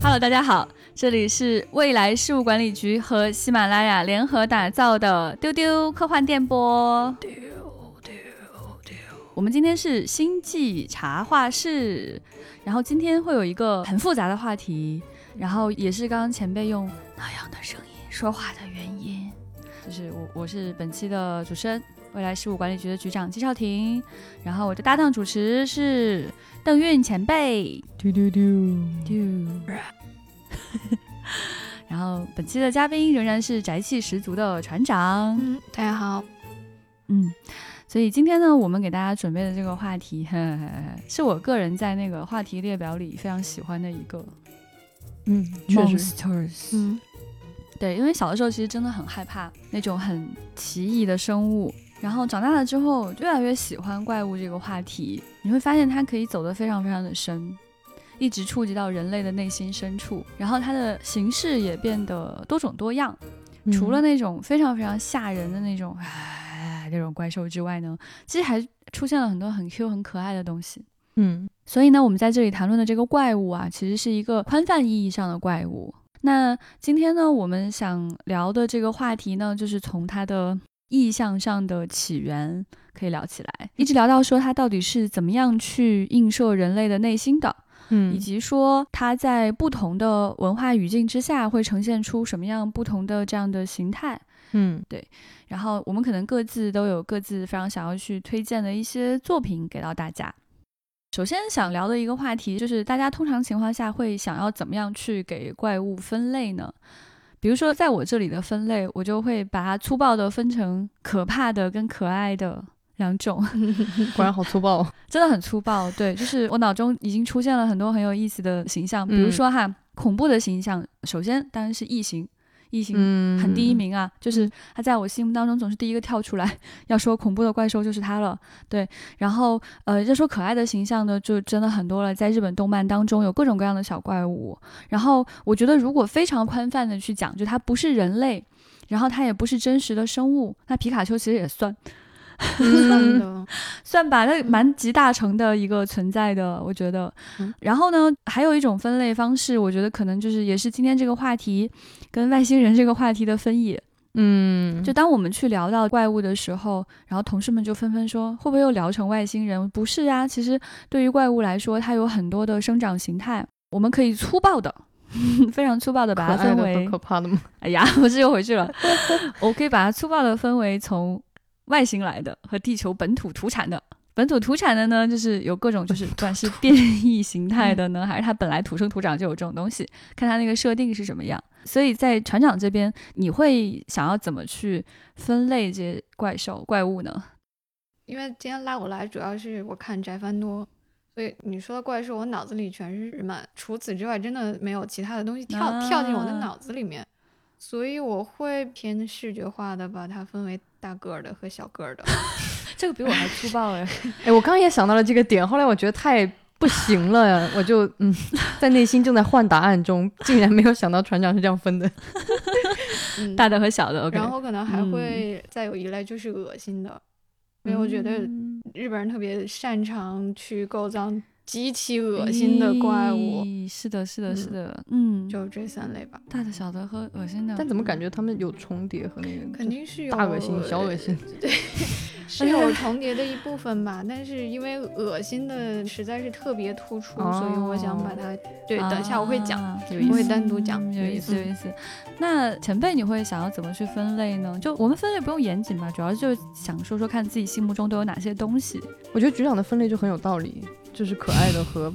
Hello，大家好，这里是未来事务管理局和喜马拉雅联合打造的丢丢科幻电波。我们今天是星际茶话室，然后今天会有一个很复杂的话题，然后也是刚刚前辈用那样的声音说话的原因，就是我我是本期的主持人，未来事务管理局的局长季少廷，然后我的搭档主持是邓韵前辈。丢丢丢丢。然后本期的嘉宾仍然是宅气十足的船长。嗯，大家好。嗯，所以今天呢，我们给大家准备的这个话题，是我个人在那个话题列表里非常喜欢的一个。嗯，monsters。嗯，对，因为小的时候其实真的很害怕那种很奇异的生物，然后长大了之后越来越喜欢怪物这个话题。你会发现它可以走得非常非常的深。一直触及到人类的内心深处，然后它的形式也变得多种多样。除了那种非常非常吓人的那种啊那种怪兽之外呢，其实还出现了很多很 Q 很可爱的东西。嗯，所以呢，我们在这里谈论的这个怪物啊，其实是一个宽泛意义上的怪物。那今天呢，我们想聊的这个话题呢，就是从它的意象上的起源可以聊起来，一直聊到说它到底是怎么样去映射人类的内心的。嗯，以及说它在不同的文化语境之下会呈现出什么样不同的这样的形态，嗯，对。然后我们可能各自都有各自非常想要去推荐的一些作品给到大家。首先想聊的一个话题就是，大家通常情况下会想要怎么样去给怪物分类呢？比如说在我这里的分类，我就会把它粗暴的分成可怕的跟可爱的。两种，果然好粗暴，真的很粗暴。对，就是我脑中已经出现了很多很有意思的形象，比如说哈，恐怖的形象，首先当然是异形，异形很第一名啊，就是他在我心目当中总是第一个跳出来。要说恐怖的怪兽就是他了，对。然后呃，要说可爱的形象呢，就真的很多了。在日本动漫当中，有各种各样的小怪物。然后我觉得，如果非常宽泛的去讲，就它不是人类，然后它也不是真实的生物，那皮卡丘其实也算。算吧，那蛮集大成的一个存在的，我觉得。然后呢，还有一种分类方式，我觉得可能就是也是今天这个话题跟外星人这个话题的分野。嗯，就当我们去聊到怪物的时候，然后同事们就纷纷说，会不会又聊成外星人？不是啊，其实对于怪物来说，它有很多的生长形态，我们可以粗暴的，非常粗暴的把它分为可怕的吗？哎呀，我是又回去了，我可以把它粗暴的分为从。外星来的和地球本土土产的，本土土产的呢，就是有各种，就是不管是变异形态的呢，还是它本来土生土长就有这种东西，看它那个设定是什么样。所以在船长这边，你会想要怎么去分类这些怪兽怪物呢？因为今天拉我来，主要是我看宅番多，所以你说的怪兽，我脑子里全是日漫，除此之外，真的没有其他的东西跳跳进我的脑子里面。所以我会偏视觉化的把它分为大个儿的和小个儿的，这个比我还粗暴哎！哎，我刚也想到了这个点，后来我觉得太不行了呀，我就嗯，在内心正在换答案中，竟然没有想到船长是这样分的，大的和小的。然后可能还会再有一类就是恶心的，因为我觉得日本人特别擅长去构造。极其恶心的怪物，是的，是的，是的，嗯，就这三类吧，大的、小的和恶心的。但怎么感觉他们有重叠和那个？肯定是有大恶心、小恶心，对，是我重叠的一部分吧。但是因为恶心的实在是特别突出，所以我想把它，对，等一下我会讲，我会单独讲，有意思，有意思。那前辈，你会想要怎么去分类呢？就我们分类不用严谨吧，主要就是想说说看自己心目中都有哪些东西。我觉得局长的分类就很有道理。就是可爱的和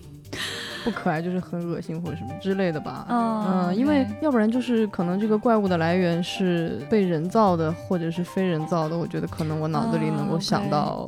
不可爱，就是很恶心或者什么之类的吧。嗯，因为要不然就是可能这个怪物的来源是被人造的，或者是非人造的。我觉得可能我脑子里能够想到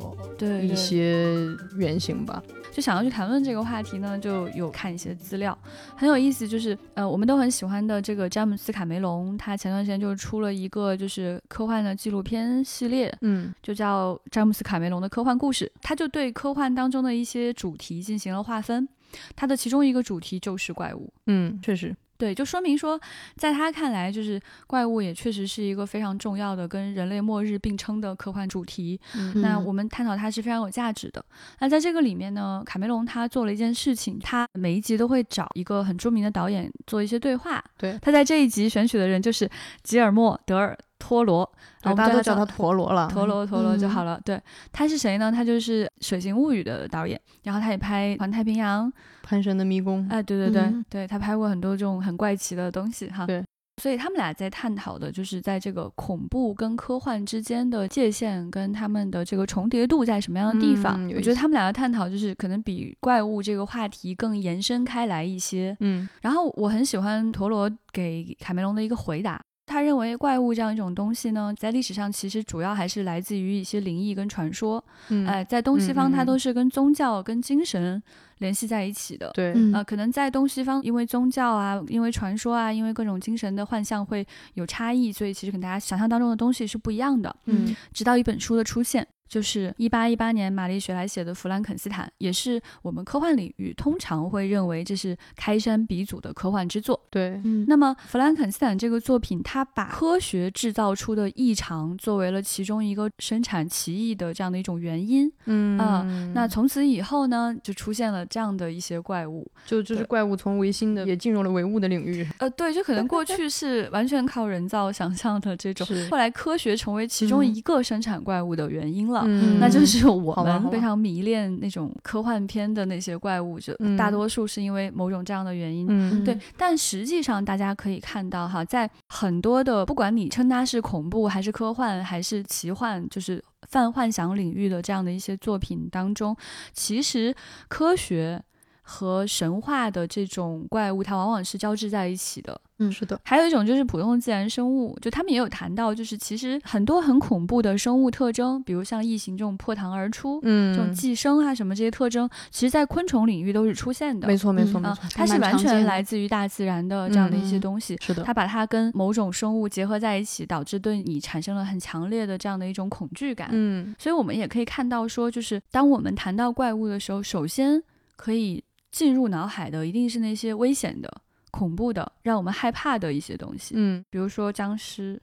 一些原型吧。就想要去谈论这个话题呢，就有看一些资料，很有意思。就是呃，我们都很喜欢的这个詹姆斯卡梅隆，他前段时间就出了一个就是科幻的纪录片系列，嗯，就叫詹姆斯卡梅隆的科幻故事。他就对科幻当中的一些主题进行了划分，他的其中一个主题就是怪物。嗯，确实。对，就说明说，在他看来，就是怪物也确实是一个非常重要的跟人类末日并称的科幻主题。那我们探讨它是非常有价值的。那在这个里面呢，卡梅隆他做了一件事情，他每一集都会找一个很著名的导演做一些对话。对，他在这一集选取的人就是吉尔莫·德尔托罗，大家都叫他陀螺了，陀螺陀螺就好了。对，他是谁呢？他就是《水形物语》的导演，然后他也拍《环太平洋》。潘神的迷宫，哎，对对对，对他拍过很多这种很怪奇的东西哈。对，所以他们俩在探讨的就是在这个恐怖跟科幻之间的界限跟他们的这个重叠度在什么样的地方。我觉得他们俩的探讨就是可能比怪物这个话题更延伸开来一些。嗯，然后我很喜欢陀螺给卡梅隆的一个回答。他认为怪物这样一种东西呢，在历史上其实主要还是来自于一些灵异跟传说。嗯，哎，在东西方它都是跟宗教跟精神联系在一起的。对，呃，可能在东西方，因为宗教啊，因为传说啊，因为各种精神的幻象会有差异，所以其实跟大家想象当中的东西是不一样的。嗯，直到一本书的出现。就是一八一八年，玛丽雪莱写的《弗兰肯斯坦》，也是我们科幻领域通常会认为这是开山鼻祖的科幻之作。对，嗯。那么，《弗兰肯斯坦》这个作品，它把科学制造出的异常作为了其中一个生产奇异的这样的一种原因。嗯啊，那从此以后呢，就出现了这样的一些怪物，就就是怪物从唯心的也进入了唯物的领域。呃，对，就可能过去是完全靠人造想象的这种，后来科学成为其中一个生产怪物的原因了。嗯，那就是我们非常迷恋那种科幻片的那些怪物，就大多数是因为某种这样的原因。嗯，对。但实际上，大家可以看到哈，在很多的不管你称它是恐怖还是科幻还是奇幻，就是泛幻想领域的这样的一些作品当中，其实科学和神话的这种怪物，它往往是交织在一起的。嗯，是的，还有一种就是普通自然生物，就他们也有谈到，就是其实很多很恐怖的生物特征，比如像异形这种破膛而出，嗯，这种寄生啊什么这些特征，其实在昆虫领域都是出现的。没错，没错，没错，它是完全来自于大自然的这样的一些东西。是的，它把它跟某种生物结合在一起，导致对你产生了很强烈的这样的一种恐惧感。嗯，所以我们也可以看到说，就是当我们谈到怪物的时候，首先可以进入脑海的一定是那些危险的。恐怖的，让我们害怕的一些东西，嗯，比如说僵尸，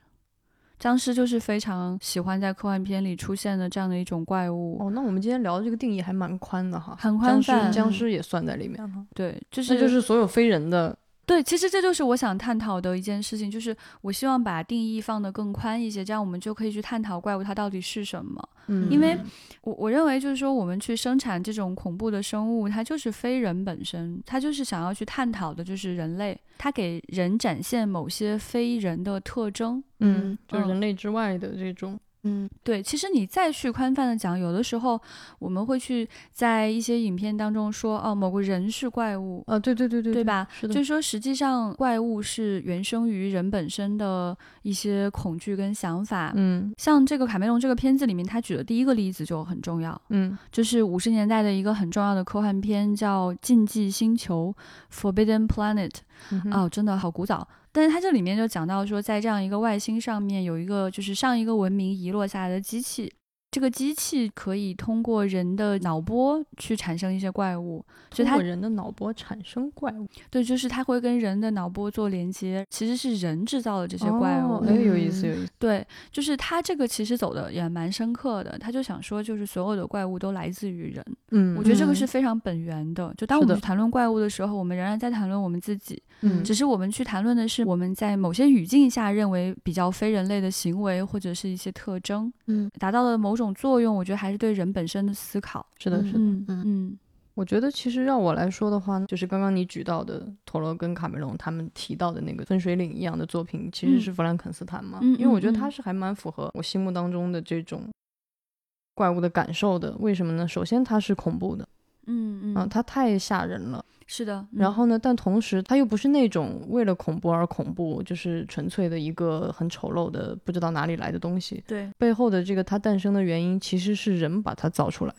僵尸就是非常喜欢在科幻片里出现的这样的一种怪物。哦，那我们今天聊的这个定义还蛮宽的哈，很宽泛，僵尸也算在里面哈。对，就是就是所有非人的。对，其实这就是我想探讨的一件事情，就是我希望把定义放得更宽一些，这样我们就可以去探讨怪物它到底是什么。嗯，因为我我认为就是说，我们去生产这种恐怖的生物，它就是非人本身，它就是想要去探讨的就是人类，它给人展现某些非人的特征。嗯，就是人类之外的这种。嗯，对，其实你再去宽泛的讲，有的时候我们会去在一些影片当中说，哦，某个人是怪物，啊，对对对对，对吧？就是说实际上怪物是原生于人本身的一些恐惧跟想法。嗯，像这个卡梅隆这个片子里面，他举的第一个例子就很重要，嗯，就是五十年代的一个很重要的科幻片叫《禁忌星球》（Forbidden Planet）。哦，真的好古早。但是它这里面就讲到说，在这样一个外星上面有一个就是上一个文明遗落下来的机器。这个机器可以通过人的脑波去产生一些怪物，就它人的脑波产生怪物，对，就是它会跟人的脑波做连接，其实是人制造的这些怪物，哎，有意思，有意思。对，就是它这个其实走的也蛮深刻的，他就想说，就是所有的怪物都来自于人，嗯，我觉得这个是非常本源的。就当我们去谈论怪物的时候，我们仍然在谈论我们自己，嗯，只是我们去谈论的是我们在某些语境下认为比较非人类的行为或者是一些特征，嗯，达到了某种。作用，我觉得还是对人本身的思考。是的，是的，嗯嗯。我觉得其实让我来说的话，就是刚刚你举到的陀螺跟卡梅隆他们提到的那个分水岭一样的作品，其实是弗兰肯斯坦嘛。嗯。因为我觉得他是还蛮符合我心目当中的这种怪物的感受的。为什么呢？首先它是恐怖的。嗯嗯。啊，它太吓人了。是的，然后呢？但同时，它又不是那种为了恐怖而恐怖，就是纯粹的一个很丑陋的不知道哪里来的东西。对，背后的这个它诞生的原因，其实是人把它造出来。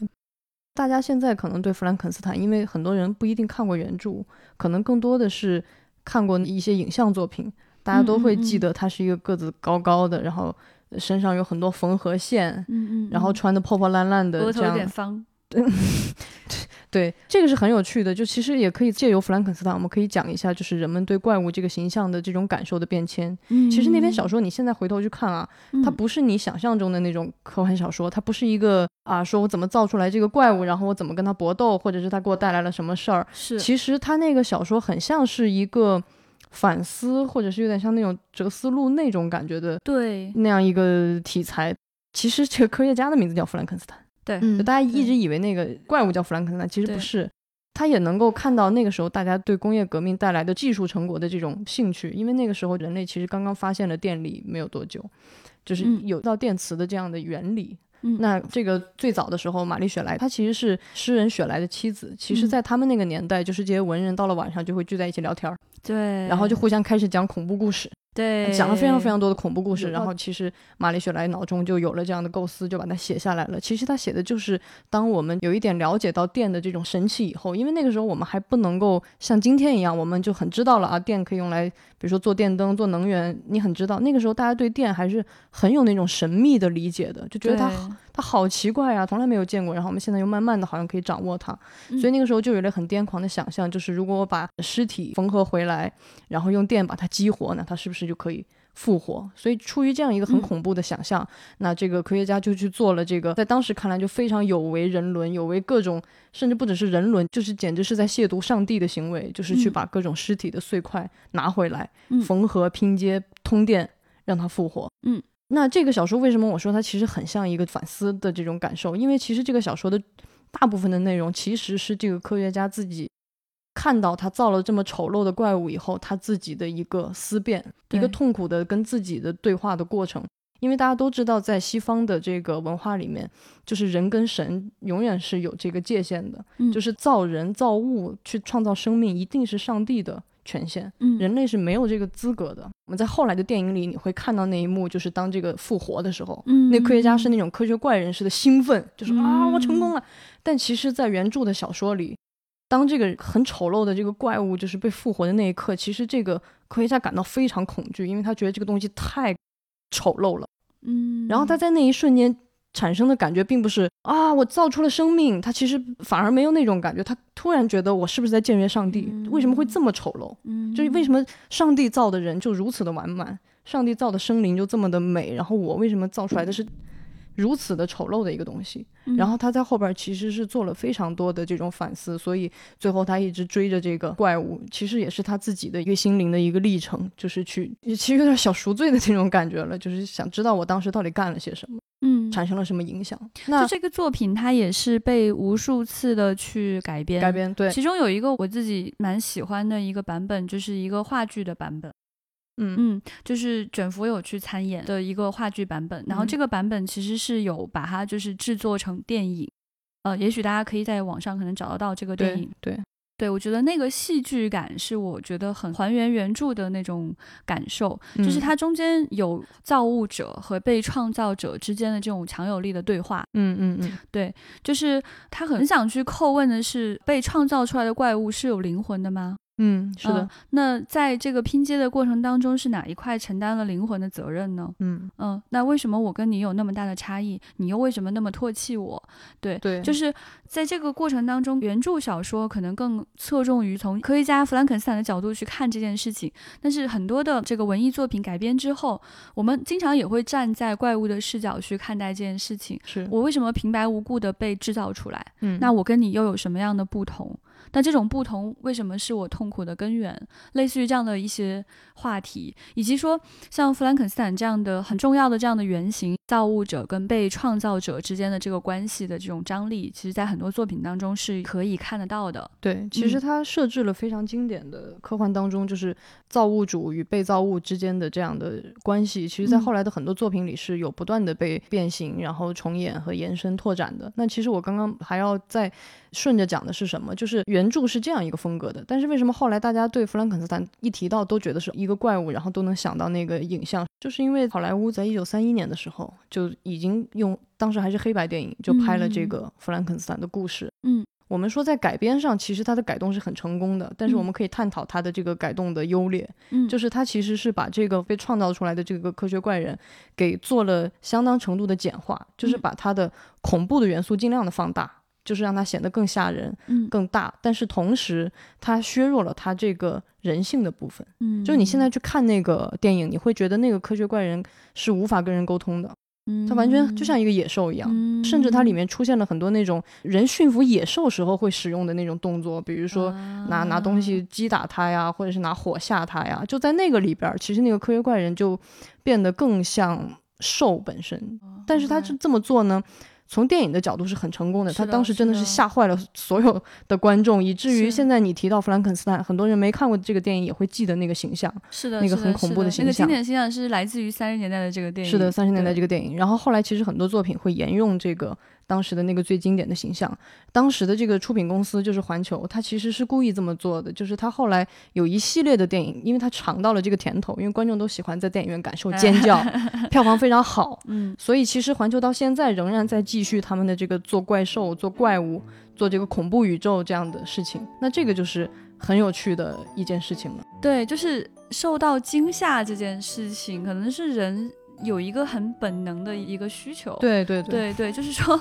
大家现在可能对弗兰肯斯坦，因为很多人不一定看过原著，可能更多的是看过一些影像作品，大家都会记得他是一个个子高高的，然后身上有很多缝合线，嗯嗯，然后穿的破破烂烂的，额头有点方。对，这个是很有趣的。就其实也可以借由弗兰肯斯坦，我们可以讲一下，就是人们对怪物这个形象的这种感受的变迁。嗯，其实那篇小说你现在回头去看啊，它不是你想象中的那种科幻小说，它不是一个啊，说我怎么造出来这个怪物，然后我怎么跟他搏斗，或者是他给我带来了什么事儿。是，其实他那个小说很像是一个反思，或者是有点像那种哲思录那种感觉的，对，那样一个题材。其实这个科学家的名字叫弗兰肯斯坦。对，就大家一直以为那个怪物叫弗兰肯斯坦，其实不是。他也能够看到那个时候大家对工业革命带来的技术成果的这种兴趣，因为那个时候人类其实刚刚发现了电力没有多久，就是有到电磁的这样的原理。那这个最早的时候，玛丽雪莱她其实是诗人雪莱的妻子。其实，在他们那个年代，就是这些文人到了晚上就会聚在一起聊天儿，对，然后就互相开始讲恐怖故事。对，讲了非常非常多的恐怖故事，然后其实玛丽雪莱脑中就有了这样的构思，就把它写下来了。其实他写的就是当我们有一点了解到电的这种神奇以后，因为那个时候我们还不能够像今天一样，我们就很知道了啊，电可以用来，比如说做电灯、做能源，你很知道。那个时候大家对电还是很有那种神秘的理解的，就觉得它它好奇怪啊，从来没有见过。然后我们现在又慢慢的好像可以掌握它，所以那个时候就有了很癫狂的想象，就是如果我把尸体缝合回来，然后用电把它激活，那它是不是就可以？复活，所以出于这样一个很恐怖的想象，那这个科学家就去做了这个，在当时看来就非常有违人伦，有违各种，甚至不只是人伦，就是简直是在亵渎上帝的行为，就是去把各种尸体的碎块拿回来，缝合拼接通电，让它复活。嗯，那这个小说为什么我说它其实很像一个反思的这种感受？因为其实这个小说的大部分的内容其实是这个科学家自己。看到他造了这么丑陋的怪物以后，他自己的一个思辨，一个痛苦的跟自己的对话的过程。因为大家都知道，在西方的这个文化里面，就是人跟神永远是有这个界限的，就是造人造物去创造生命，一定是上帝的权限，人类是没有这个资格的。我们在后来的电影里，你会看到那一幕，就是当这个复活的时候，那科学家是那种科学怪人似的兴奋，就是啊，我成功了。但其实，在原著的小说里。当这个很丑陋的这个怪物就是被复活的那一刻，其实这个科学家感到非常恐惧，因为他觉得这个东西太丑陋了。嗯，然后他在那一瞬间产生的感觉并不是啊，我造出了生命，他其实反而没有那种感觉，他突然觉得我是不是在僭越上帝？为什么会这么丑陋？嗯，就是为什么上帝造的人就如此的完满，上帝造的生灵就这么的美，然后我为什么造出来的是？如此的丑陋的一个东西，然后他在后边其实是做了非常多的这种反思，所以最后他一直追着这个怪物，其实也是他自己的一个心灵的一个历程，就是去其实有点小赎罪的那种感觉了，就是想知道我当时到底干了些什么，嗯，产生了什么影响。那这个作品它也是被无数次的去改编，改编对，其中有一个我自己蛮喜欢的一个版本，就是一个话剧的版本。嗯。嗯，就是卷福有去参演的一个话剧版本，然后这个版本其实是有把它就是制作成电影，呃，也许大家可以在网上可能找得到这个电影。对对，我觉得那个戏剧感是我觉得很还原原著的那种感受，就是它中间有造物者和被创造者之间的这种强有力的对话。嗯嗯嗯，对，就是他很想去叩问的是，被创造出来的怪物是有灵魂的吗？嗯，是的。那在这个拼接的过程当中，是哪一块承担了灵魂的责任呢？嗯嗯，那为什么我跟你有那么大的差异？你又为什么那么唾弃我？对对，就是在这个过程当中，原著小说可能更侧重于从科学家弗兰肯斯坦的角度去看这件事情，但是很多的这个文艺作品改编之后，我们经常也会站在怪物的视角去看待这件事情。是我为什么平白无故的被制造出来？嗯，那我跟你又有什么样的不同？那这种不同为什么是我痛苦的根源？类似于这样的一些话题，以及说像弗兰肯斯坦这样的很重要的这样的原型，造物者跟被创造者之间的这个关系的这种张力，其实在很多作品当中是可以看得到的。对，其实它设置了非常经典的科幻当中，就是造物主与被造物之间的这样的关系，其实在后来的很多作品里是有不断的被变形，然后重演和延伸拓展的。那其实我刚刚还要再顺着讲的是什么？就是原著是这样一个风格的，但是为什么后来大家对弗兰肯斯坦一提到都觉得是一个怪物，然后都能想到那个影像？就是因为好莱坞在一九三一年的时候就已经用当时还是黑白电影就拍了这个弗兰肯斯坦的故事。嗯，我们说在改编上其实它的改动是很成功的，但是我们可以探讨它的这个改动的优劣。嗯，就是它其实是把这个被创造出来的这个科学怪人给做了相当程度的简化，就是把它的恐怖的元素尽量的放大。就是让它显得更吓人，嗯，更大，但是同时它削弱了它这个人性的部分。嗯，就是你现在去看那个电影，你会觉得那个科学怪人是无法跟人沟通的，它完全就像一个野兽一样，甚至它里面出现了很多那种人驯服野兽时候会使用的那种动作，比如说拿拿东西击打它呀，或者是拿火吓它呀，就在那个里边，其实那个科学怪人就变得更像兽本身，但是他就这么做呢？从电影的角度是很成功的，他当时真的是吓坏了所有的观众，以至于现在你提到弗兰肯斯坦，很多人没看过这个电影也会记得那个形象，是的，那个很恐怖的形象。那个经典形象是来自于三十年代的这个电影，是的，三十年代这个电影。然后后来其实很多作品会沿用这个当时的那个最经典的形象。当时的这个出品公司就是环球，他其实是故意这么做的，就是他后来有一系列的电影，因为他尝到了这个甜头，因为观众都喜欢在电影院感受尖叫，票房非常好，嗯，所以其实环球到现在仍然在继续他们的这个。做怪兽、做怪物、做这个恐怖宇宙这样的事情，那这个就是很有趣的一件事情了。对，就是受到惊吓这件事情，可能是人有一个很本能的一个需求。对对对对，就是说，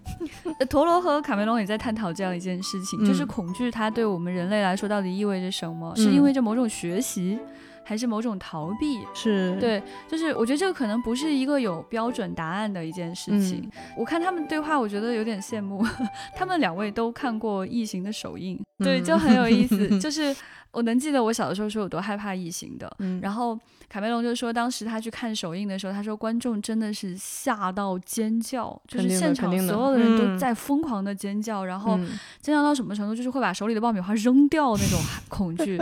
陀螺和卡梅隆也在探讨这样一件事情，就是恐惧它对我们人类来说到底意味着什么？是因为着某种学习？还是某种逃避，是对，就是我觉得这个可能不是一个有标准答案的一件事情。我看他们对话，我觉得有点羡慕，他们两位都看过《异形》的首映，对，就很有意思，就是。我能记得我小的时候是有多害怕异形的，然后卡梅隆就说，当时他去看首映的时候，他说观众真的是吓到尖叫，就是现场所有的人都在疯狂的尖叫，然后尖叫到什么程度，就是会把手里的爆米花扔掉那种 恐惧，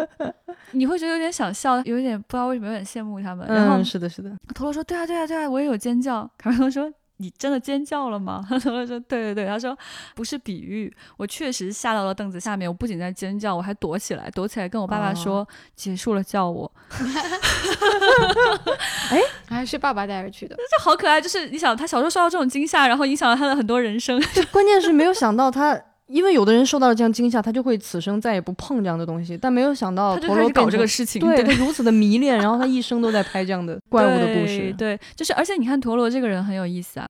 你会觉得有点想笑，有点不知道为什么有点羡慕他们。然后是的，是的，陀螺说对啊，对啊，对啊，我也有尖叫。卡梅隆说。你真的尖叫了吗？他说：“对对对。”他说：“不是比喻，我确实吓到了凳子下面。我不仅在尖叫，我还躲起来，躲起来跟我爸爸说结束了，叫我。哎，还是爸爸带着去的，这好可爱。就是你想，他小时候受到这种惊吓，然后影响了他的很多人生。关键是没有想到他，因为有的人受到了这样惊吓，他就会此生再也不碰这样的东西。但没有想到，陀螺搞这个事情，对他如此的迷恋，然后他一生都在拍这样的怪物的故事。对，就是而且你看陀螺这个人很有意思啊。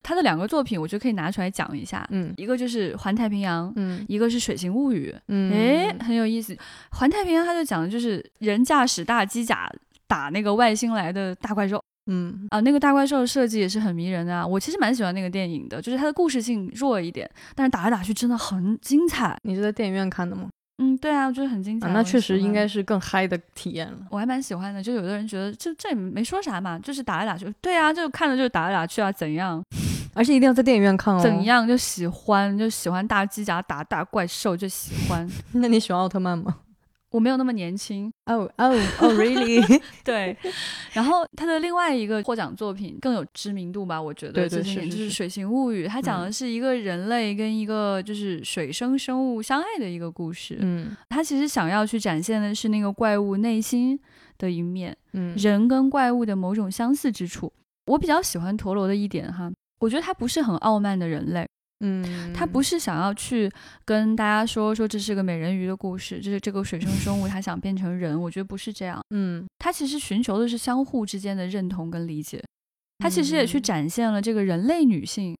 他的两个作品，我觉得可以拿出来讲一下。嗯，一个就是《环太平洋》，嗯，一个是《水形物语》。嗯，哎，很有意思。《环太平洋》他就讲的就是人驾驶大机甲打那个外星来的大怪兽。嗯，啊，那个大怪兽的设计也是很迷人的啊。我其实蛮喜欢那个电影的，就是它的故事性弱一点，但是打来打去真的很精彩。你是在电影院看的吗？嗯，对啊，我觉得很精彩。那确实应该是更嗨的体验了。我还蛮喜欢的，就有的人觉得这这也没说啥嘛，就是打来打去。对啊，就看着就是打来打去啊，怎样？而且一定要在电影院看哦。怎样就喜欢就喜欢大机甲打大怪兽就喜欢。那你喜欢奥特曼吗？我没有那么年轻。哦哦哦，really？对。然后他的另外一个获奖作品更有知名度吧？我觉得。对对是是。就是《水形物语》，它讲的是一个人类跟一个就是水生生物相爱的一个故事。嗯。他其实想要去展现的是那个怪物内心的一面。嗯。人跟怪物的某种相似之处。我比较喜欢陀螺的一点哈。我觉得他不是很傲慢的人类，嗯，他不是想要去跟大家说说这是个美人鱼的故事，就是这个水生生物，他想变成人，我觉得不是这样，嗯，他其实寻求的是相互之间的认同跟理解，他其实也去展现了这个人类女性，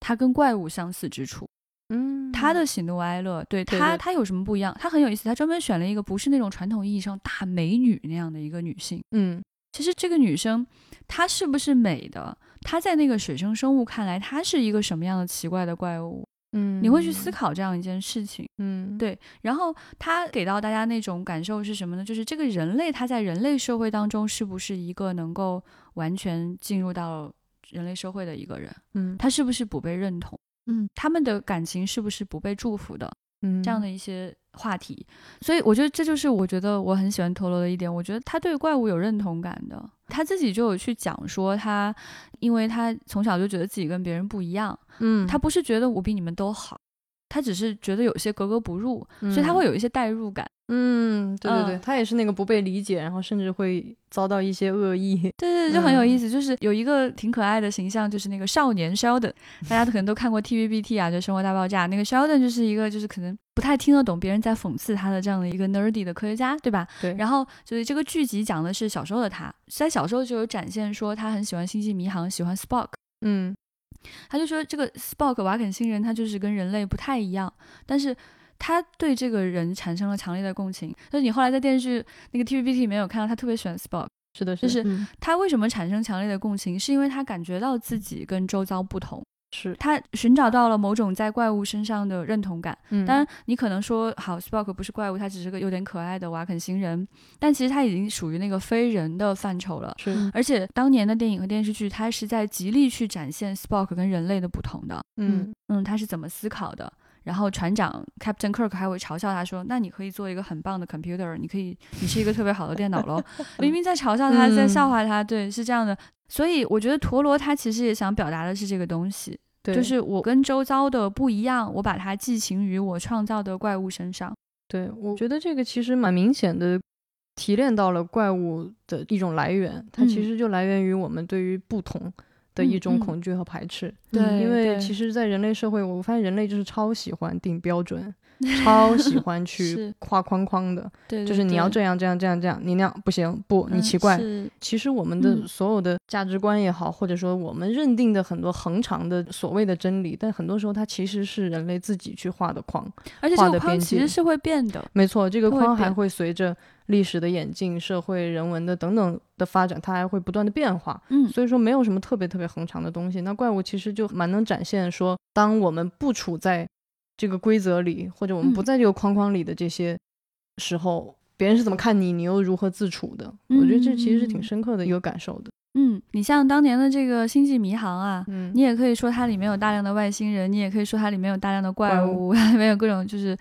她跟怪物相似之处，嗯，她的喜怒哀乐，对她她有什么不一样？她很有意思，她专门选了一个不是那种传统意义上大美女那样的一个女性，嗯，其实这个女生她是不是美的？他在那个水生生物看来，他是一个什么样的奇怪的怪物？嗯，你会去思考这样一件事情。嗯，对。然后他给到大家那种感受是什么呢？就是这个人类他在人类社会当中是不是一个能够完全进入到人类社会的一个人？嗯，他是不是不被认同？嗯，他们的感情是不是不被祝福的？嗯，这样的一些话题。所以我觉得这就是我觉得我很喜欢陀螺的一点。我觉得他对怪物有认同感的。他自己就有去讲说，他因为他从小就觉得自己跟别人不一样，嗯，他不是觉得我比你们都好，他只是觉得有些格格不入，所以他会有一些代入感。嗯，对对对，他也是那个不被理解，然后甚至会遭到一些恶意。对对，就很有意思。就是有一个挺可爱的形象，就是那个少年 Sheldon，大家可能都看过 TVBT 啊，就《生活大爆炸》。那个 Sheldon 就是一个就是可能不太听得懂别人在讽刺他的这样的一个 nerdy 的科学家，对吧？对。然后就是这个剧集讲的是小时候的他，在小时候就有展现说他很喜欢星际迷航，喜欢 Spock。嗯。他就说这个 Spock 瓦肯星人他就是跟人类不太一样，但是他对这个人产生了强烈的共情。就是你后来在电视剧那个 TVB 里面有看到他特别喜欢 Spock，是的，就是他为什么产生强烈的共情，是因为他感觉到自己跟周遭不同。是他寻找到了某种在怪物身上的认同感。嗯，当然你可能说，好，Spock 不是怪物，他只是个有点可爱的瓦肯星人，但其实他已经属于那个非人的范畴了。是，而且当年的电影和电视剧，他是在极力去展现 Spock 跟人类的不同的。嗯嗯，他是怎么思考的？然后船长 Captain Kirk 还会嘲笑他说：“那你可以做一个很棒的 computer，你可以，你是一个特别好的电脑喽。”明明在嘲笑他，在笑话他。对，是这样的。所以我觉得陀螺他其实也想表达的是这个东西。就是我跟周遭的不一样，我把它寄情于我创造的怪物身上。对，我觉得这个其实蛮明显的，提炼到了怪物的一种来源，它其实就来源于我们对于不同。的一种恐惧和排斥，对，因为其实，在人类社会，我发现人类就是超喜欢定标准，超喜欢 去画框框的，对，就是你要这样这样这样这样，你那样不行，不，你奇怪。其实我们的所有的价值观也好，或者说我们认定的很多恒长的所谓的真理，但很多时候它其实是人类自己去画的框，而且这个框其实是会变的，没错，这个框还会随着。历史的演进、社会人文的等等的发展，它还会不断的变化。嗯，所以说没有什么特别特别恒长的东西。那怪物其实就蛮能展现说，当我们不处在这个规则里，或者我们不在这个框框里的这些时候，别人是怎么看你，你又如何自处的？我觉得这其实是挺深刻的一个感受的。嗯，你像当年的这个《星际迷航》啊，嗯，你也可以说它里面有大量的外星人，你也可以说它里面有大量的怪物，里面有各种就是。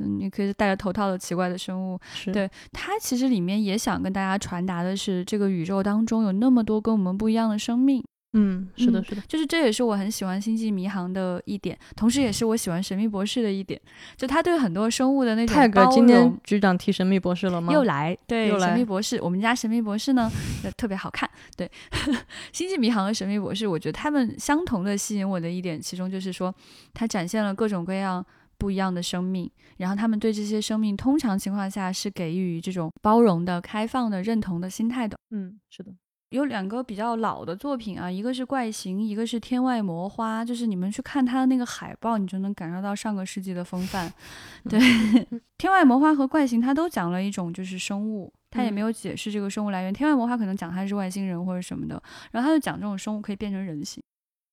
嗯，你可以戴着头套的奇怪的生物，对它其实里面也想跟大家传达的是，这个宇宙当中有那么多跟我们不一样的生命。嗯，是的，是的，就是这也是我很喜欢《星际迷航》的一点，同时也是我喜欢《神秘博士》的一点，就他对很多生物的那种泰哥今天局长提《神秘博士》了吗？又来，对，《神秘博士》，我们家《神秘博士》呢特别好看。对，《星际迷航》和《神秘博士》，我觉得他们相同的吸引我的一点，其中就是说，它展现了各种各样。不一样的生命，然后他们对这些生命通常情况下是给予这种包容的、开放的、认同的心态的。嗯，是的，有两个比较老的作品啊，一个是《怪形》，一个是《天外魔花》，就是你们去看它的那个海报，你就能感受到上个世纪的风范。对，《天外魔花》和《怪形》它都讲了一种就是生物，它也没有解释这个生物来源。《天外魔花》可能讲它是外星人或者什么的，然后它就讲这种生物可以变成人形。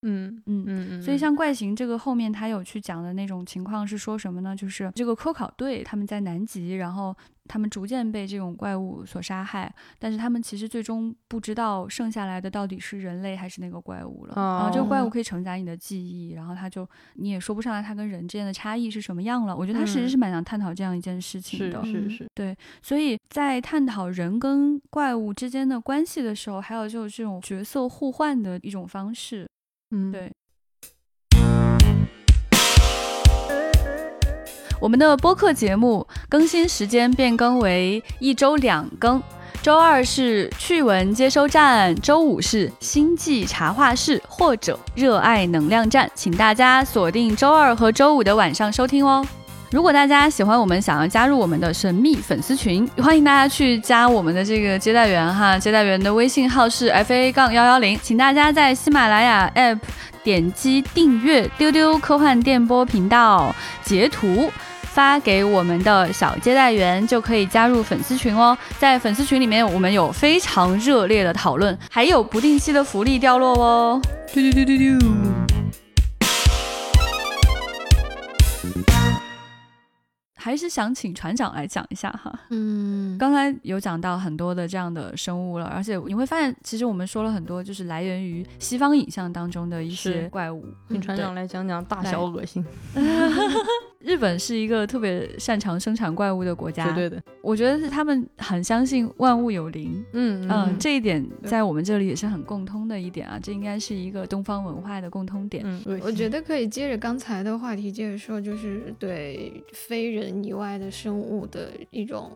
嗯嗯嗯嗯，所以像怪形这个后面他有去讲的那种情况是说什么呢？就是这个科考队他们在南极，然后他们逐渐被这种怪物所杀害，但是他们其实最终不知道剩下来的到底是人类还是那个怪物了。啊，这个怪物可以承载你的记忆，然后他就你也说不上来他跟人之间的差异是什么样了。我觉得他其实是蛮想探讨这样一件事情的。是是是，对。所以在探讨人跟怪物之间的关系的时候，还有就是这种角色互换的一种方式。嗯，对。我们的播客节目更新时间变更为一周两更，周二是趣闻接收站，周五是星际茶话室或者热爱能量站，请大家锁定周二和周五的晚上收听哦。如果大家喜欢我们，想要加入我们的神秘粉丝群，欢迎大家去加我们的这个接待员哈。接待员的微信号是 f a 杠幺幺零，请大家在喜马拉雅 app 点击订阅丢丢科幻电波频道，截图发给我们的小接待员，就可以加入粉丝群哦。在粉丝群里面，我们有非常热烈的讨论，还有不定期的福利掉落哦。丢丢丢丢丢。还是想请船长来讲一下哈。嗯，刚才有讲到很多的这样的生物了，而且你会发现，其实我们说了很多，就是来源于西方影像当中的一些怪物。请船长来讲讲大小恶心。日本是一个特别擅长生产怪物的国家，绝对的。我觉得是他们很相信万物有灵，嗯嗯，这一点在我们这里也是很共通的一点啊，这应该是一个东方文化的共通点。嗯，我觉得可以接着刚才的话题接着说，就是对非人以外的生物的一种，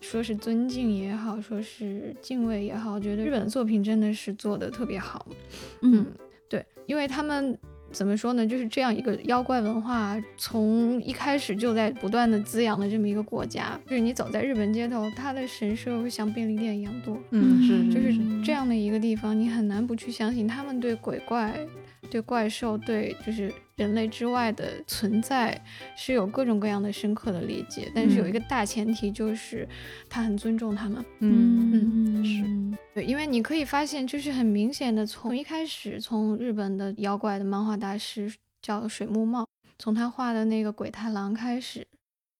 说是尊敬也好，说是敬畏也好，我觉得日本作品真的是做的特别好。嗯，对，因为他们。怎么说呢？就是这样一个妖怪文化，从一开始就在不断的滋养的这么一个国家。就是你走在日本街头，它的神社会像便利店一样多。嗯，是，就是这样的一个地方，你很难不去相信他们对鬼怪对怪兽，对就是人类之外的存在是有各种各样的深刻的理解，但是有一个大前提就是他很尊重他们。嗯嗯是。对，因为你可以发现，就是很明显的，从一开始，从日本的妖怪的漫画大师叫水木茂，从他画的那个鬼太郎开始，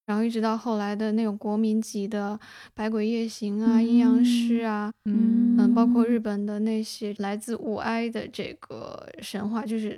然后一直到后来的那种国民级的百鬼夜行啊、阴阳师啊，嗯嗯，包括日。本的那些来自五哀的这个神话，就是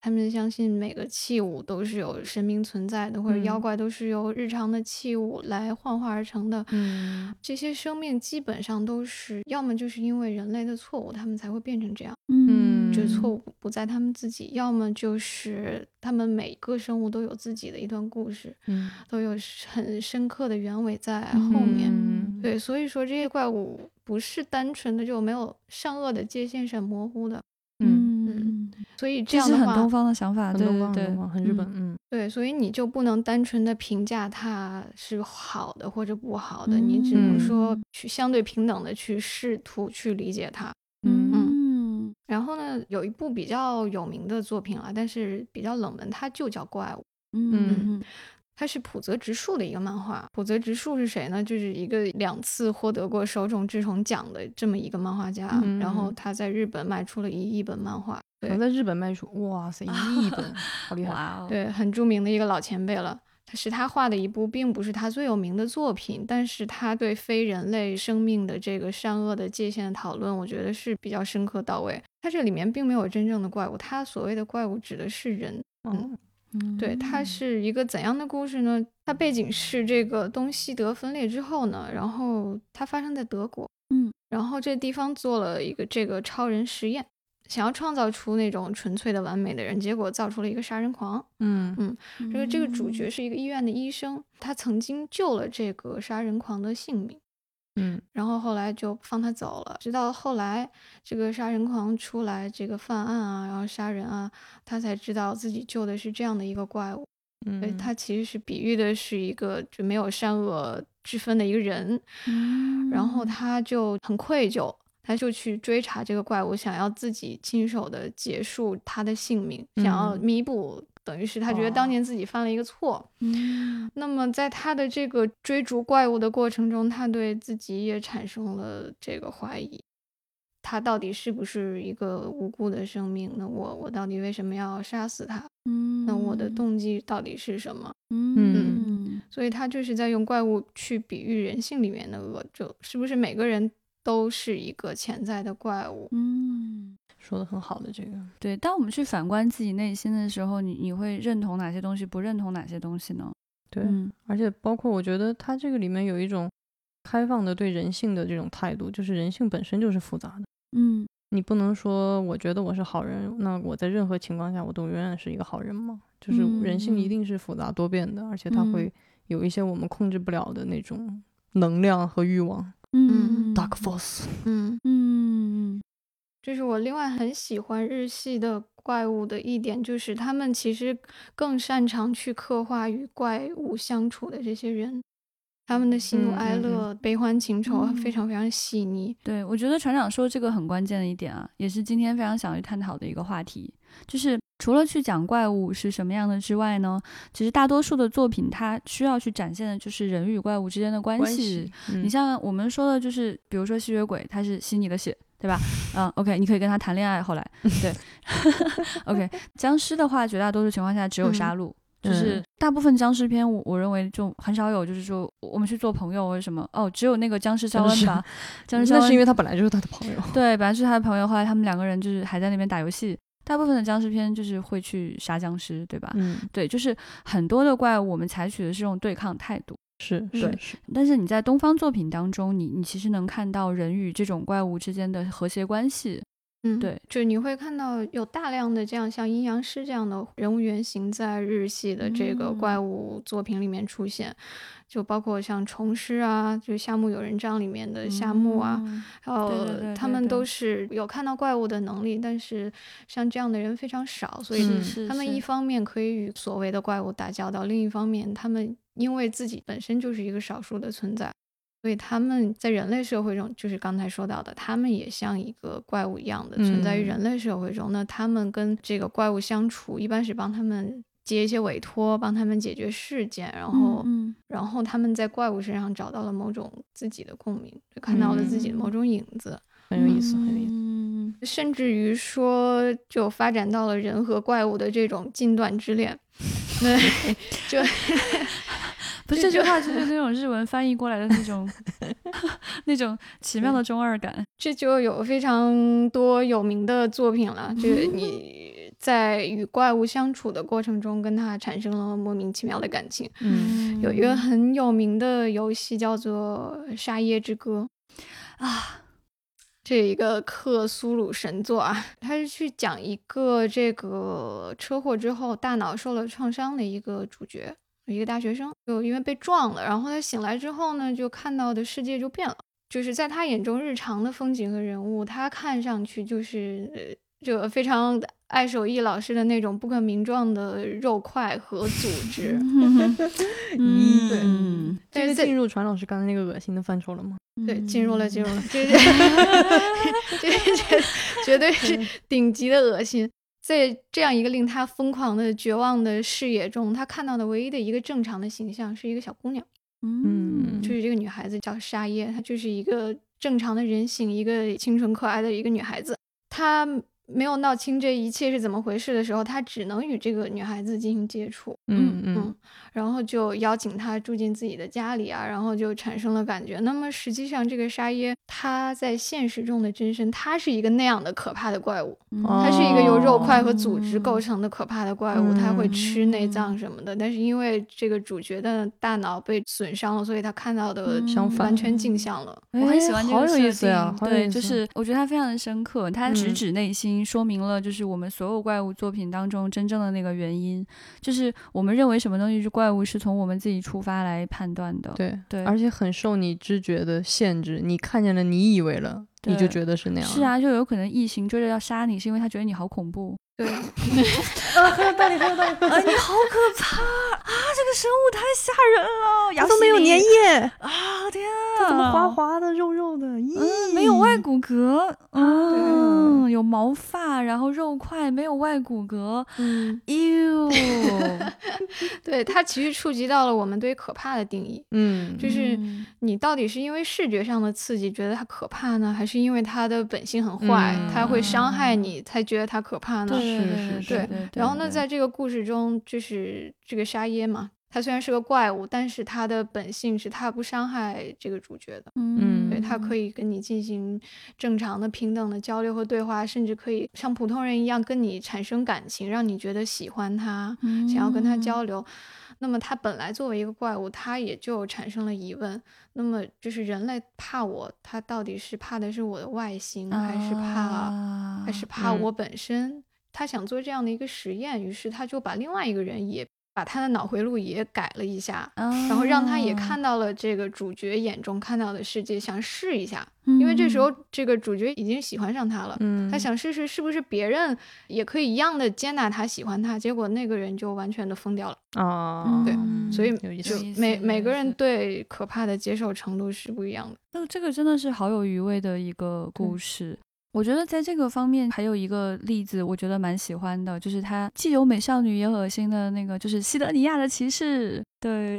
他们相信每个器物都是有神明存在的，或者妖嗯怪都是由日常的器物来幻化而成的。嗯这些生命基本上都是要么就是因为人类的错误，他们才会变成这样，嗯就是错误不在他们自己；要么就是他们每个生物都有自己的一段故事，嗯都有很深刻的原委在后面。嗯对，所以说这些怪物不是单纯的就没有善恶的界限是很模糊的，所以这样的话，很东方的想法，很对对对东方很东，方很日本，嗯对，所以你就不能单纯的评价它是好的或者不好的，你只能嗯说去相对平等的去试图去理解它。嗯嗯然后呢，有一部比较有名的作品啊，但是比较冷门，它就叫《怪物》，嗯它是浦泽直树的一个漫画。浦泽直树是谁呢？就是一个两次获得过手冢治虫奖的这么一个漫画家。嗯然后他在日本卖出了一亿本漫画，对能在日本卖出，哇塞，一亿本，好厉害！哦，对，很著名的一个老前辈了。他是他画的一部，并不是他最有名的作品，但是他对非人类生命的这个善恶的界限的讨论，我觉得是比较深刻到位。它这里面并没有真正的怪物，它所谓的怪物指的是人。嗯嗯对，它是一个怎样的故事呢？它背景是这个东西德分裂之后呢，然后它发生在德国，嗯，然后这地方做了一个这个超人实验，想要创造出那种纯粹的完美的人，结果造出了一个杀人狂。嗯嗯这个这个主角是一个医院的医生，他曾经救了这个杀人狂的性命，嗯然后后来就放他走了。直到后来这个杀人狂出来这个犯案啊，然后杀人啊，他才知道自己救的是这样的一个怪物。嗯，他其实是比喻的是一个就没有善恶之分的一个人，嗯然后他就很愧疚。他就去追查这个怪物，想要自己亲手的结束他的性命，想要嗯弥补，等于是他觉得当年自己犯了一个错。嗯那么在他的这个追逐怪物的过程中，他对自己也产生了这个怀疑，他到底是不是一个无辜的生命？那我我到底为什么要杀死他？嗯那我的动机到底是什么？嗯所以他就是在用怪物去比喻人性里面的恶，就是不是每个人都是一个潜在的怪物？嗯。说的很好的这个，对，当我们去反观自己内心的时候，你你会认同哪些东西，不认同哪些东西呢？对，嗯而且包括我觉得它这个里面有一种开放的对人性的这种态度，就是人性本身就是复杂的。嗯你不能说我觉得我是好人，那我在任何情况下我都永远是一个好人吗？就是人性一嗯定是复杂多变的，而且它嗯会有一些我们控制不了的那种能量和欲望。嗯 Dark Force，嗯，嗯。这是我另外很喜欢日系的怪物的一点，就是他们其实更擅长去刻画与怪物相处的这些人，他们的喜怒嗯嗯哀乐、悲欢情仇嗯非常非常细腻。对，我觉得船长说这个很关键的一点啊，也是今天非常想去探讨的一个话题，就是除了去讲怪物是什么样的之外呢，其实大多数的作品它需要去展现的就是人与怪物之间的关系。关系，你像我们说的，就是比如说吸血鬼，他是吸你的血，对吧？嗯，OK，你可以跟他谈恋爱。后来，对，OK，僵尸的话，绝大多数情况下只有杀戮。就是嗯大部分僵尸片我，我认为就很少有，就是说我们去做朋友或者什么哦，只有那个僵尸肖恩吧，僵尸肖恩那是因为他本来就是他的朋友。对，本来是他的朋友，后来他们两个人就是还在那边打游戏。大部分的僵尸片就是会去杀僵尸，对吧？嗯，对，就是很多的怪物，我们采取的是这种对抗态度。是对是是，但是你在东方作品当中，你你其实能看到人与这种怪物之间的和谐关系。嗯，对，就你会看到有大量的这样像阴阳师这样的人物原型在日系的这个嗯怪物作品里面出现，就包括像虫师啊，就夏目友人帐里面的夏目啊，嗯还有他们都是有看到怪物的能力，但是像这样的人非常少，所以他们一方面可以与所谓的怪物打交道，另一方面他们因为自己本身就是一个少数的存在，所以他们在人类社会中，就是刚才说到的，他们也像一个怪物一样的存在于人类社会中。那他们跟这个怪物相处，一般是帮他们接一些委托，帮他们解决事件，然后嗯，然后他们在怪物身上找到了某种自己的共鸣，就看到了自己的某种影子，很有意思，很有意思。甚至于说，就发展到了人和怪物的这种近段之恋，对，就。不是这句话，就是那种日文翻译过来的那种，那种奇妙的中二感。这就有非常多有名的作品了，就是你在与怪物相处的过程中，跟他产生了莫名其妙的感情。嗯，有一个很有名的游戏叫做《沙耶之歌》啊，这一个克苏鲁神作啊，它是去讲一个这个车祸之后大脑受了创伤的一个主角。一个大学生就因为被撞了，然后他醒来之后呢，就看到的世界就变了。就是在他眼中，日常的风景和人物，他看上去就是就非常爱手艺老师的那种不可名状的肉块和组织。嗯，对，这是进入传老师刚才那个恶心的范畴了吗？对，进入了，进入了，这这这 绝对是顶级的恶心。在这样一个令他疯狂的绝望的视野中，他看到的唯一的一个正常的形象是一个小姑娘，嗯，就是这个女孩子叫沙耶，她就是一个正常的人形，一个清纯可爱的一个女孩子，她。没有闹清这一切是怎么回事的时候，他只能与这个女孩子进行接触，嗯嗯，然后就邀请她住进自己的家里啊，然后就产生了感觉。那么实际上，这个沙耶他在现实中的真身，他是一个那样的可怕的怪物，他是一个由肉块和组织构成的可怕的怪物，他会吃内脏什么的。但是因为这个主角的大脑被损伤了，所以他看到的完全。镜像了。我很喜欢这个设定，对，就是我觉得他非常的深刻，他直指内心。说明了，就是我们所有怪物作品当中真正的那个原因，就是我们认为什么东西是怪物，是从我们自己出发来判断的。对对，而且很受你知觉的限制，你看见了，你以为了，你就觉得是那样。是啊，就有可能异形追着要杀你，是因为他觉得你好恐怖。对，啊，很有道理，很有道理。啊，你好可怕啊！这个生物太吓人了，牙都没有粘液啊！天啊，怎么滑滑的、肉肉的？咦，没有外骨骼啊，有毛发，然后肉块，没有外骨骼。嗯，哟，对，它其实触及到了我们对可怕的定义。嗯，就是你到底是因为视觉上的刺激觉得它可怕呢，还是因为它的本性很坏，它会伤害你才觉得它可怕呢？是是对，然后呢，在这个故事中，就是这个沙耶嘛，他虽然是个怪物，但是他的本性是他不伤害这个主角的，嗯，对他可以跟你进行正常的、平等的交流和对话，甚至可以像普通人一样跟你产生感情，让你觉得喜欢他，想要跟他交流。那么他本来作为一个怪物，他也就产生了疑问。那么就是人类怕我，他到底是怕的是我的外形，还是怕，还是怕我本身？他想做这样的一个实验，于是他就把另外一个人也把他的脑回路也改了一下，然后让他也看到了这个主角眼中看到的世界，想试一下。因为这时候这个主角已经喜欢上他了，他想试试是不是别人也可以一样的接纳他、喜欢他。结果那个人就完全的疯掉了啊！对，所以就每每个人对可怕的接受程度是不一样的。那这个真的是好有余味的一个故事。我觉得在这个方面还有一个例子，我觉得蛮喜欢的，就是他既有美少女也恶心的那个，就是西德尼亚的骑士。对。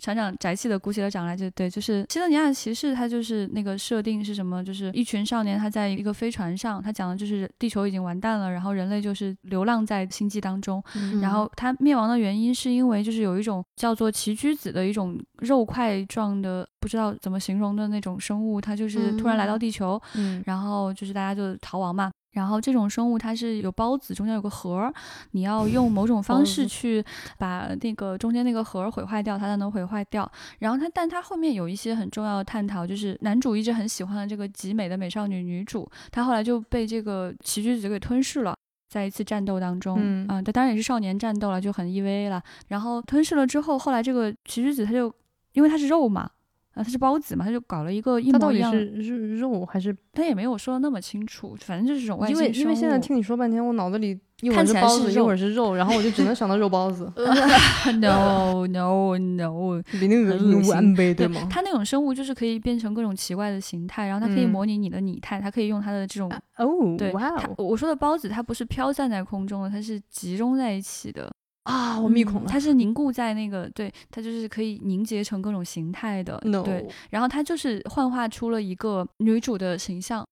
船长宅气的鼓起了掌来，就对，就是西德尼亚骑士，他就是那个设定是什么？就是一群少年，他在一个飞船上，他讲的就是地球已经完蛋了，然后人类就是流浪在星际当中，然后他灭亡的原因是因为就是有一种叫做奇居子的一种肉块状的，不知道怎么形容的那种生物，它就是突然来到地球，然后就是大家就逃亡嘛。然后这种生物它是有孢子，中间有个核，你要用某种方式去把那个中间那个核毁坏掉，它才能毁坏掉。然后它，但它后面有一些很重要的探讨，就是男主一直很喜欢的这个极美的美少女女主，她后来就被这个奇居子给吞噬了，在一次战斗当中，嗯，这当然也是少年战斗了，就很 EVA 了。然后吞噬了之后，后来这个奇居子它就因为它是肉嘛。啊，它是包子嘛，他就搞了一个一模一样。是肉肉还是？他也没有说的那么清楚，反正就是这种外星因为因为现在听你说半天，我脑子里一会儿是包子，一会儿是肉，然后我就只能想到肉包子。No no no，比那个恶心对吗？它那种生物就是可以变成各种奇怪的形态，然后它可以模拟你的拟态，它可以用它的这种哦，对，哇，我说的包子它不是飘散在空中的，它是集中在一起的。啊，我密孔了。它是凝固在那个，对，它就是可以凝结成各种形态的，对。然后它就是幻化出了一个女主的形象，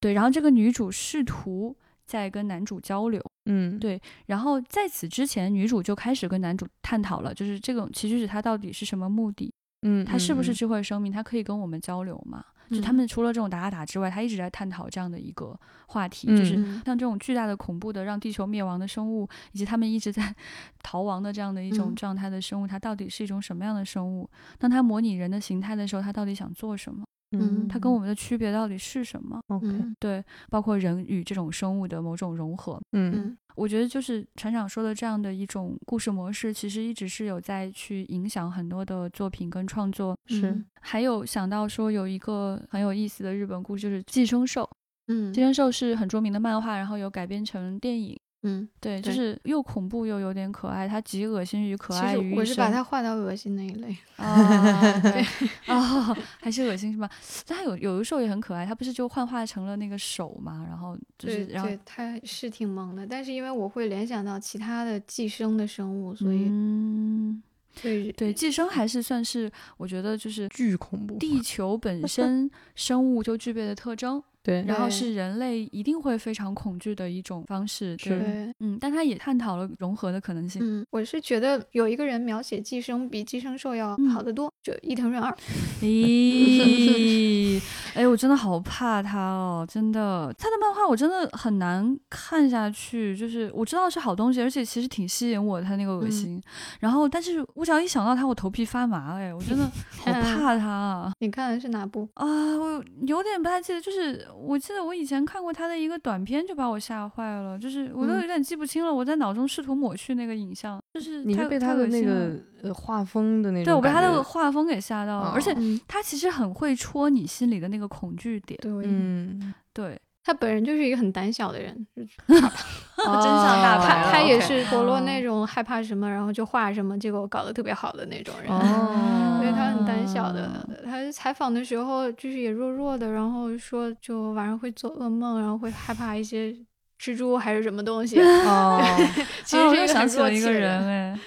对。然后这个女主试图在跟男主交流，嗯，对。然后在此之前，女主就开始跟男主探讨了，就是这种奇趣使它到底是什么目的？嗯，它是不是智慧生命？它可以跟我们交流吗？就他们除了这种打打打之外，他一直在探讨这样的一个话题，就是像这种巨大的、恐怖的、让地球灭亡的生物，以及他们一直在 逃亡的这样的一种状态的生物，它到底是一种什么样的生物？当它模拟人的形态的时候，它到底想做什么？嗯，它跟我们的区别到底是什么？OK，对，包括人与这种生物的某种融合。嗯，我觉得就是船长说的这样的一种故事模式，其实一直是有在去影响很多的作品跟创作。是，还有想到说有一个很有意思的日本故事，就是《寄生兽》。嗯，《寄生兽》是很著名的漫画，然后有改编成电影。嗯，对，就是又恐怖又有点可爱，它集恶心与可爱于一身。我是把它画到恶心那一类。啊，对，哦，还是恶心是吧？但它有有的时候也很可爱，它不是就幻化成了那个手嘛？然后就是，然后它是挺萌的，但是因为我会联想到其他的寄生的生物，所以，嗯，对对，寄生还是算是我觉得就是巨恐怖，地球本身生物就具备的特征。对，然后是人类一定会非常恐惧的一种方式，对，嗯，但他也探讨了融合的可能性。嗯，我是觉得有一个人描写寄生比寄生兽要好得多，就伊藤润二。咦，哎，我真的好怕他哦，真的，他的漫画我真的很难看下去。就是我知道是好东西，而且其实挺吸引我，他那个恶心。然后，但是我只要一想到他，我头皮发麻。哎，我真的好 怕他啊！你看的是哪部啊？我有点不太记得，就是。我记得我以前看过他的一个短片，就把我吓坏了，就是我都有点记不清了。我在脑中试图抹去那个影像，就是你被他的那个呃画风的那种，对我被他的画风给吓到了，而且他其实很会戳你心里的那个恐惧点。对，嗯，对。他本人就是一个很胆小的人，真相大白。他也是陀螺那种害怕什么，然后就画什么，结果搞得特别好的那种人。哦，所以他很胆小的。他采访的时候就是也弱弱的，然后说就晚上会做噩梦，然后会害怕一些蜘蛛还是什么东西。哦，其实又想起了一个人哎，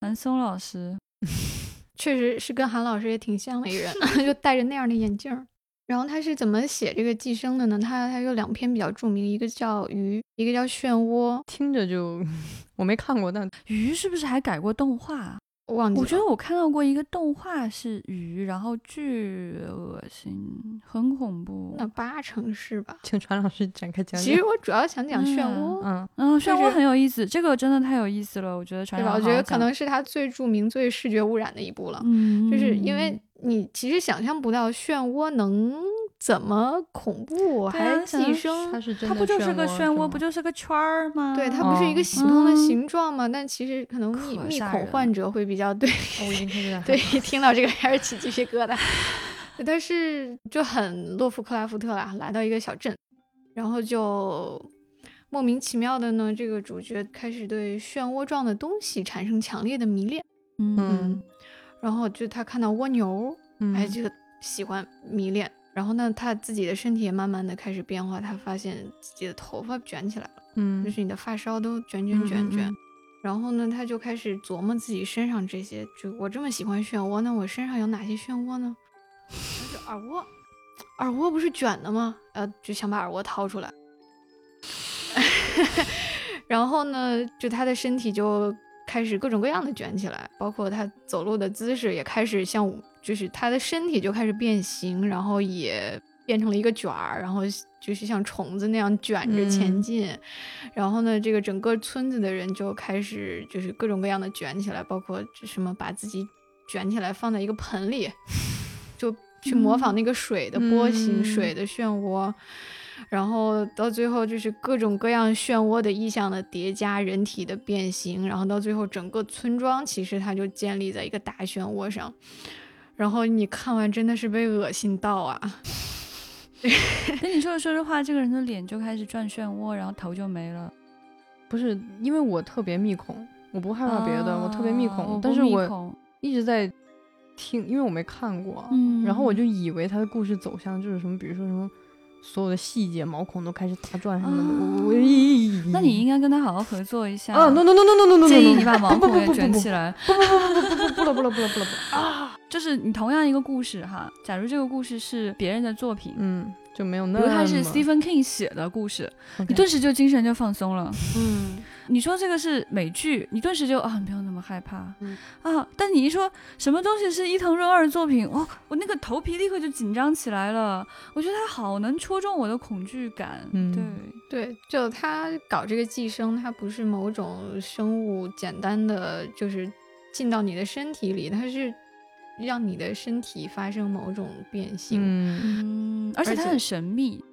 南松老师，确实是跟韩老师也挺像的一个人，就戴着那样的眼镜。然后他是怎么写这个寄生的呢？他他有两篇比较著名，一个叫《鱼》，一个叫《漩涡》。听着就 我没看过，但《鱼》是不是还改过动画？我忘记。我觉得我看到过一个动画是鱼，然后巨恶心，很恐怖。那八成是吧？请船老师展开讲讲。其实我主要想讲漩涡。嗯嗯，漩涡很有意思，这个真的太有意思了。我觉得传老师，我觉得可能是他最著名、最视觉污染的一部了。嗯，就是因为。你其实想象不到漩涡能怎么恐怖，还寄生，它不就是个漩涡，不就是个圈儿吗？对，它不是一个喜通的形状吗？但其实可能密密恐患者会比较对。我已经开始 对，听到这个开始起鸡皮疙瘩。但是就很洛夫克拉夫特啦，来到一个小镇，然后就莫名其妙的呢，这个主角开始对漩涡状的东西产生强烈的迷恋。嗯。然后就他看到蜗牛，哎，就喜欢迷恋。然后呢，他自己的身体也慢慢的开始变化，他发现自己的头发卷起来了，嗯，就是你的发梢都卷卷卷卷。然后呢，他就开始琢磨自己身上这些，就我这么喜欢漩涡，那我身上有哪些漩涡呢？就是耳蜗，耳蜗不是卷的吗？呃，就想把耳蜗掏出来。然后呢，就他的身体就。开始各种各样的卷起来，包括他走路的姿势也开始像，就是他的身体就开始变形，然后也变成了一个卷儿，然后就是像虫子那样卷着前进。然后呢，这个整个村子的人就开始就是各种各样的卷起来，包括什么把自己卷起来放在一个盆里，就去模仿那个水的波形、水的漩涡。然后到最后就是各种各样漩涡的意象的叠加，人体的变形，然后到最后整个村庄其实它就建立在一个大漩涡上。然后你看完真的是被恶心到啊！跟你说着说着话，这个人的脸就开始转漩涡，然后头就没了。不是因为我特别密恐，我不害怕别的，我特别密恐，但是我一直在听，因为我没看过，嗯，然后我就以为他的故事走向就是什么，比如说什么。所有的细节，毛孔都开始打转什么的。那你应该跟他好好合作一下。啊，no no no no no no no！建议你把毛孔也卷起来。不不不不不不不了不了不了不了不啊！就是你同样一个故事哈，假如这个故事是别人的作品，嗯，就没有那。比如他是 Stephen King 写的故事，你顿时就精神就放松了。嗯。你说这个是美剧，你顿时就啊，没有那么害怕啊。但你一说什么东西是伊藤润二的作品，哇，我那个头皮立刻就紧张起来了。我觉得他好能戳中我的恐惧感。嗯，对对，就他搞这个寄生，它不是某种生物简单的就是进到你的身体里，它是让你的身体发生某种变性。嗯，而且它很神秘。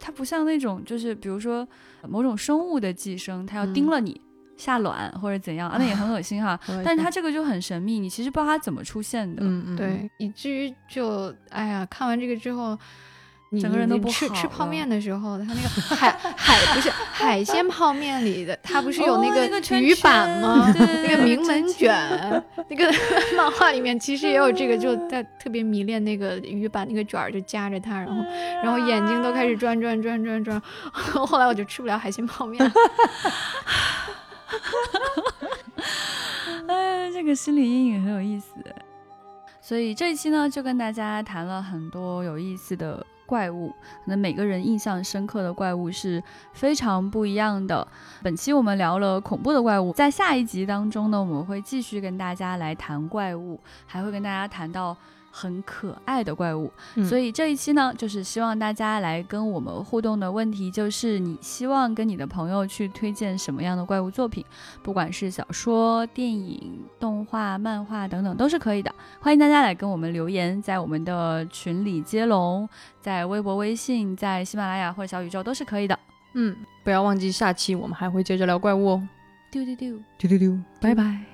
它不像那种，就是比如说某种生物的寄生，它要叮了你下卵或者怎样啊，那也很恶心哈。但是它这个就很神秘，你其实不知道它怎么出现的。嗯嗯。对，以至于就哎呀，看完这个之后。整个人都不好吃吃泡面的时候，他那个 海海不是海鲜泡面里的，他不是有那个鱼板吗？那个名门卷，那个 漫画里面其实也有这个，就他特别迷恋那个鱼板那个卷儿，就夹着它，然后然后眼睛都开始转转转转转。后来我就吃不了海鲜泡面。哎，这个心理阴影很有意思。所以这一期呢，就跟大家谈了很多有意思的。怪物，可能每个人印象深刻的怪物是非常不一样的。本期我们聊了恐怖的怪物，在下一集当中呢，我们会继续跟大家来谈怪物，还会跟大家谈到。很可爱的怪物，所以这一期呢，就是希望大家来跟我们互动的问题，就是你希望跟你的朋友去推荐什么样的怪物作品，不管是小说、电影、动画、漫画等等，都是可以的。欢迎大家来跟我们留言，在我们的群里接龙，在微博、微信、在喜马拉雅或者小宇宙都是可以的。嗯，不要忘记下期我们还会接着聊怪物哦。丢丢丢丢丢丢，拜拜。